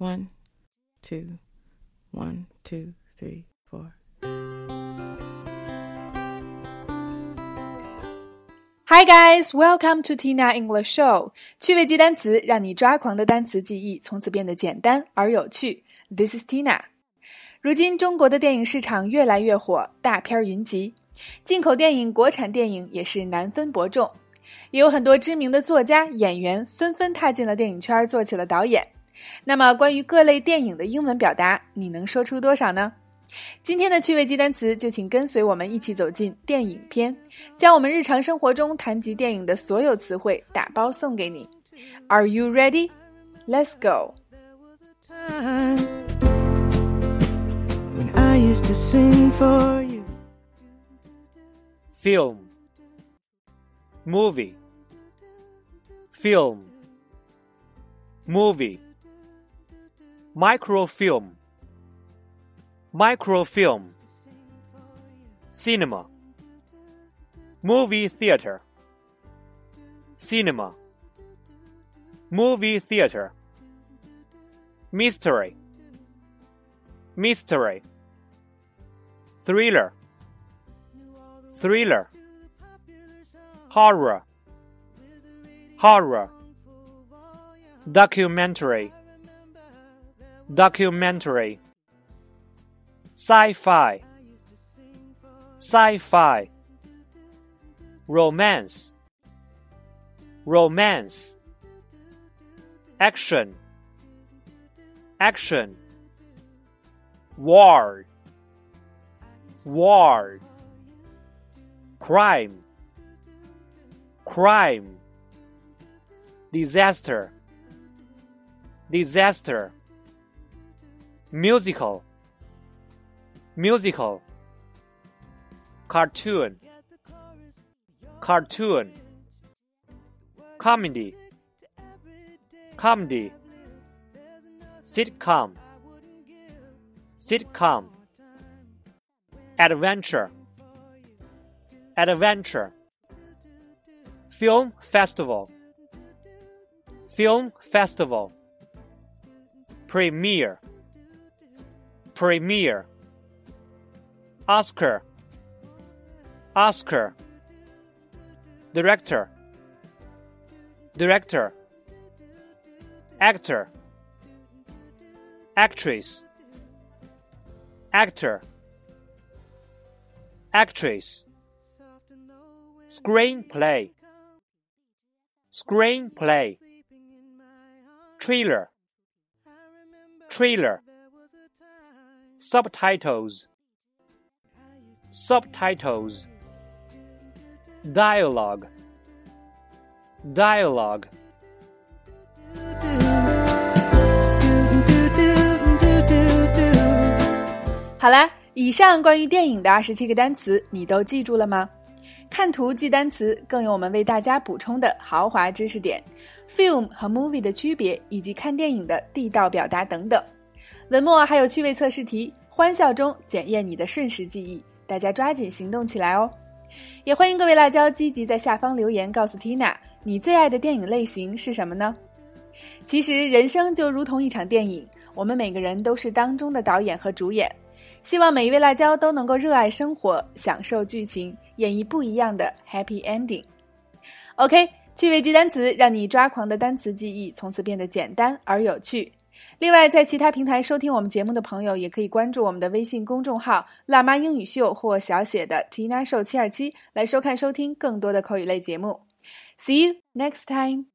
One, two, one, two, three, four. Hi guys, welcome to Tina English Show。趣味记单词，让你抓狂的单词记忆从此变得简单而有趣。This is Tina。如今中国的电影市场越来越火，大片云集，进口电影、国产电影也是难分伯仲。也有很多知名的作家、演员纷纷踏进了电影圈，做起了导演。那么，关于各类电影的英文表达，你能说出多少呢？今天的趣味记单词，就请跟随我们一起走进电影篇，将我们日常生活中谈及电影的所有词汇打包送给你。Are you ready? Let's go. Film, movie, film, movie, microfilm. Microfilm, cinema, movie theater, cinema, movie theater, mystery, mystery, thriller, thriller, horror, horror, documentary, documentary. Sci-fi, sci-fi, romance, romance, action, action, war, war, crime, crime, disaster, disaster, musical. Musical. Cartoon. Cartoon. Comedy. Comedy. Sitcom. Sitcom. Adventure. Adventure. Film festival. Film festival. Premiere premiere Oscar, Oscar, director, director, actor, actress, actor, actress, screenplay, screenplay, trailer, trailer, subtitles subtitles, dialogue, dialogue. 好啦，以上关于电影的二十七个单词，你都记住了吗？看图记单词，更有我们为大家补充的豪华知识点，film 和 movie 的区别，以及看电影的地道表达等等。文末还有趣味测试题，欢笑中检验你的瞬时记忆。大家抓紧行动起来哦！也欢迎各位辣椒积极在下方留言，告诉 Tina 你最爱的电影类型是什么呢？其实人生就如同一场电影，我们每个人都是当中的导演和主演。希望每一位辣椒都能够热爱生活，享受剧情，演绎不一样的 Happy Ending。OK，趣味记单词，让你抓狂的单词记忆从此变得简单而有趣。另外，在其他平台收听我们节目的朋友，也可以关注我们的微信公众号“辣妈英语秀”或小写的 Tina Show 七二七，来收看收听更多的口语类节目。See you next time.